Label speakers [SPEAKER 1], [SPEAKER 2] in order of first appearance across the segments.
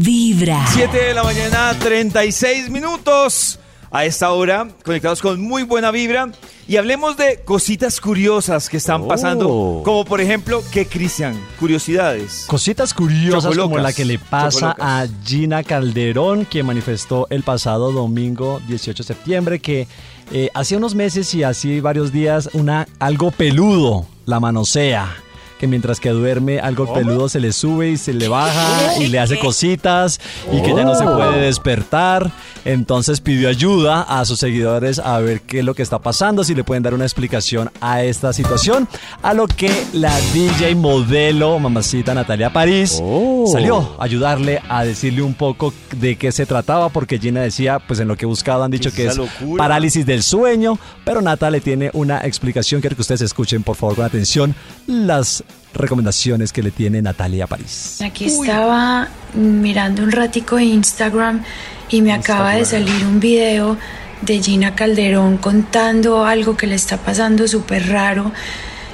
[SPEAKER 1] Vibra.
[SPEAKER 2] 7 de la mañana, 36 minutos. A esta hora, conectados con muy buena vibra. Y hablemos de cositas curiosas que están pasando.
[SPEAKER 3] Oh.
[SPEAKER 2] Como por ejemplo, ¿qué, Cristian? Curiosidades.
[SPEAKER 3] Cositas curiosas como la que le pasa
[SPEAKER 2] Chocolocas.
[SPEAKER 3] a Gina Calderón, que manifestó el pasado domingo 18 de septiembre que eh, hace unos meses y así varios días una algo peludo la manosea. Que mientras que duerme, algo peludo se le sube y se le baja y le hace cositas y que ya no se puede despertar. Entonces pidió ayuda a sus seguidores a ver qué es lo que está pasando, si le pueden dar una explicación a esta situación. A lo que la DJ modelo, mamacita Natalia París, salió a ayudarle a decirle un poco de qué se trataba, porque Gina decía, pues en lo que he buscado han dicho
[SPEAKER 2] ¿Qué
[SPEAKER 3] que
[SPEAKER 2] es locura?
[SPEAKER 3] parálisis del sueño, pero Nata le tiene una explicación. Quiero que ustedes escuchen, por favor, con atención, las recomendaciones que le tiene Natalia París.
[SPEAKER 4] Aquí estaba mirando un ratico de Instagram y me acaba de salir un video de Gina Calderón contando algo que le está pasando súper raro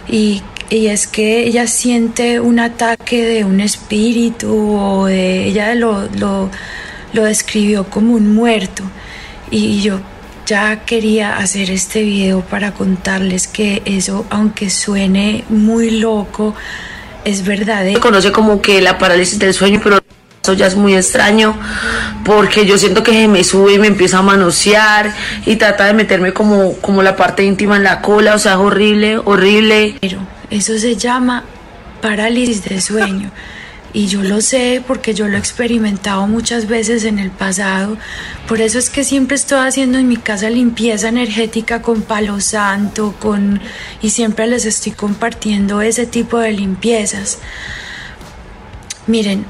[SPEAKER 4] y, y es que ella siente un ataque de un espíritu o de ella lo, lo, lo describió como un muerto. Y yo ya quería hacer este video para contarles que eso aunque suene muy loco es verdadero
[SPEAKER 5] se conoce como que la parálisis del sueño, pero eso ya es muy extraño porque yo siento que se me sube y me empieza a manosear y trata de meterme como, como la parte íntima en la cola, o sea, es horrible, horrible.
[SPEAKER 4] Pero eso se llama parálisis de sueño. Y yo lo sé porque yo lo he experimentado muchas veces en el pasado. Por eso es que siempre estoy haciendo en mi casa limpieza energética con palo santo, con y siempre les estoy compartiendo ese tipo de limpiezas. Miren,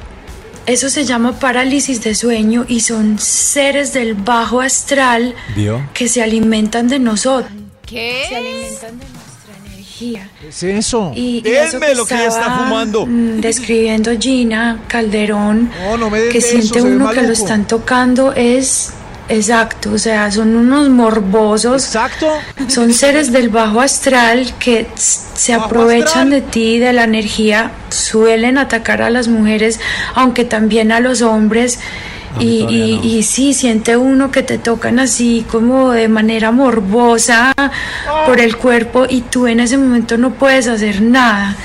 [SPEAKER 4] eso se llama parálisis de sueño y son seres del bajo astral
[SPEAKER 3] ¿Vio?
[SPEAKER 4] que se alimentan de nosotros. Se
[SPEAKER 6] ¿Qué?
[SPEAKER 4] alimentan de energía.
[SPEAKER 7] ¿Qué es eso?
[SPEAKER 4] Y, y
[SPEAKER 2] Denme
[SPEAKER 4] eso que
[SPEAKER 2] lo que ella está
[SPEAKER 4] estaba,
[SPEAKER 2] fumando.
[SPEAKER 4] mm, Describiendo Gina Calderón,
[SPEAKER 7] No, no me des
[SPEAKER 4] que
[SPEAKER 7] eso,
[SPEAKER 4] siente uno que lo están tocando, es exacto. O sea, son unos morbosos.
[SPEAKER 7] Exacto.
[SPEAKER 4] Son seres del bajo astral que se aprovechan de ti, de la energía, suelen atacar a las mujeres, aunque también a los hombres. Y, y-
[SPEAKER 3] no.
[SPEAKER 4] y sí, siente uno que te tocan así como de manera morbosa por el cuerpo y tú en ese momento no puedes hacer nada.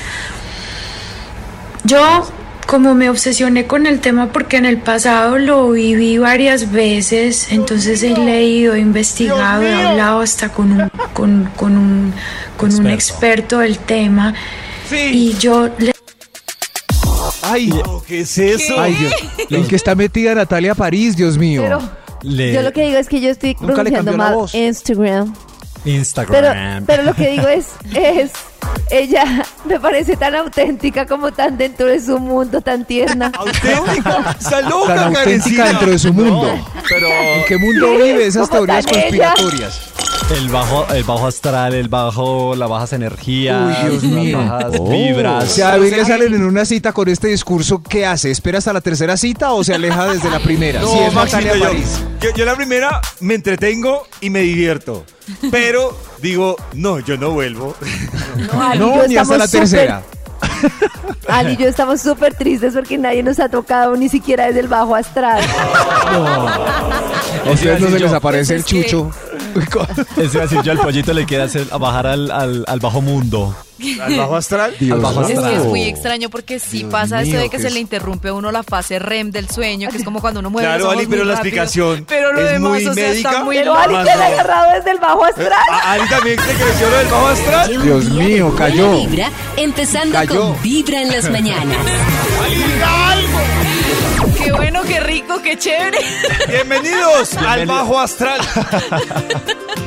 [SPEAKER 4] Yo como me obsesioné con el tema porque en el pasado lo viví varias veces, entonces he leído, he investigado, he hablado hasta con un, con, con un, con un
[SPEAKER 3] Experto.
[SPEAKER 4] experto del tema
[SPEAKER 2] Sí.
[SPEAKER 4] y yo le
[SPEAKER 7] Ay,
[SPEAKER 2] No, ¿Qué es eso?
[SPEAKER 7] ay, Dios. ¿En qué está metida Natalia París, Dios mío?
[SPEAKER 6] Pero
[SPEAKER 3] Le-
[SPEAKER 6] yo lo que digo es que yo estoy
[SPEAKER 7] Nunca le
[SPEAKER 6] pronunciando
[SPEAKER 7] cambió la
[SPEAKER 6] mal
[SPEAKER 7] voz.
[SPEAKER 6] Instagram. Pero,
[SPEAKER 3] Instagram.
[SPEAKER 6] pero lo que digo es, es, ella me parece tan auténtica como tan dentro de su mundo, tan tierna.
[SPEAKER 2] Auténtica. Está loca,
[SPEAKER 7] Tan auténtica
[SPEAKER 2] Karencita.
[SPEAKER 7] dentro de su mundo.
[SPEAKER 2] Pero
[SPEAKER 7] ¿En qué mundo vive esas
[SPEAKER 6] ¿Cómo
[SPEAKER 7] teorías
[SPEAKER 6] tan ella?
[SPEAKER 7] conspiratorias?
[SPEAKER 3] El bajo, el bajo astral, el bajo, las bajas energías,
[SPEAKER 7] Uy, Dios
[SPEAKER 3] las
[SPEAKER 7] mío.
[SPEAKER 3] bajas
[SPEAKER 7] O
[SPEAKER 3] vibras.
[SPEAKER 7] sea, a David le salen en una cita con este discurso, ¿qué hace? ¿Espera hasta la tercera cita o se aleja desde la primera?
[SPEAKER 2] No,
[SPEAKER 7] si es
[SPEAKER 2] Maxito,
[SPEAKER 7] Natalia
[SPEAKER 2] yo,
[SPEAKER 7] París.
[SPEAKER 2] yo, yo la primera me entretengo y me divierto. Pero digo, no, yo no vuelvo.
[SPEAKER 6] No, Ali y
[SPEAKER 7] No, ni hasta
[SPEAKER 6] estamos
[SPEAKER 7] la
[SPEAKER 6] súper-
[SPEAKER 7] tercera.
[SPEAKER 6] Ali y yo estamos súper tristes porque nadie nos ha tocado ni siquiera desde el bajo astral.
[SPEAKER 7] A ustedes no se les aparece el chucho.
[SPEAKER 3] Es decir, yo al pollito le quiere hacer a bajar al, al, al bajo mundo.
[SPEAKER 2] ¿Al bajo astral?
[SPEAKER 3] Al bajo
[SPEAKER 8] Es que
[SPEAKER 3] astral.
[SPEAKER 8] es muy extraño porque sí
[SPEAKER 7] Dios
[SPEAKER 8] pasa eso
[SPEAKER 7] mío,
[SPEAKER 8] de que
[SPEAKER 7] ¿qué
[SPEAKER 8] se
[SPEAKER 7] es?
[SPEAKER 8] le interrumpe a uno la fase REM del sueño, que es como cuando uno mueve
[SPEAKER 2] Claro,
[SPEAKER 8] los ojos
[SPEAKER 2] Ali, pero
[SPEAKER 8] muy
[SPEAKER 2] la
[SPEAKER 8] rápido.
[SPEAKER 2] explicación
[SPEAKER 8] Pero lo
[SPEAKER 2] es
[SPEAKER 8] demás,
[SPEAKER 2] muy
[SPEAKER 8] o sea,
[SPEAKER 2] médica.
[SPEAKER 8] está muy
[SPEAKER 6] Pero. Ali te ha
[SPEAKER 2] no.
[SPEAKER 6] agarrado desde el bajo astral.
[SPEAKER 2] ¿A Ali también te creció lo del bajo astral?
[SPEAKER 7] Dios mío, cayó.
[SPEAKER 1] Vibra, empezando
[SPEAKER 7] Cayó.
[SPEAKER 1] con Vibra en las mañanas.
[SPEAKER 8] Qué rico, qué chévere.
[SPEAKER 2] Bienvenidos al
[SPEAKER 3] Bienvenido.
[SPEAKER 2] bajo astral.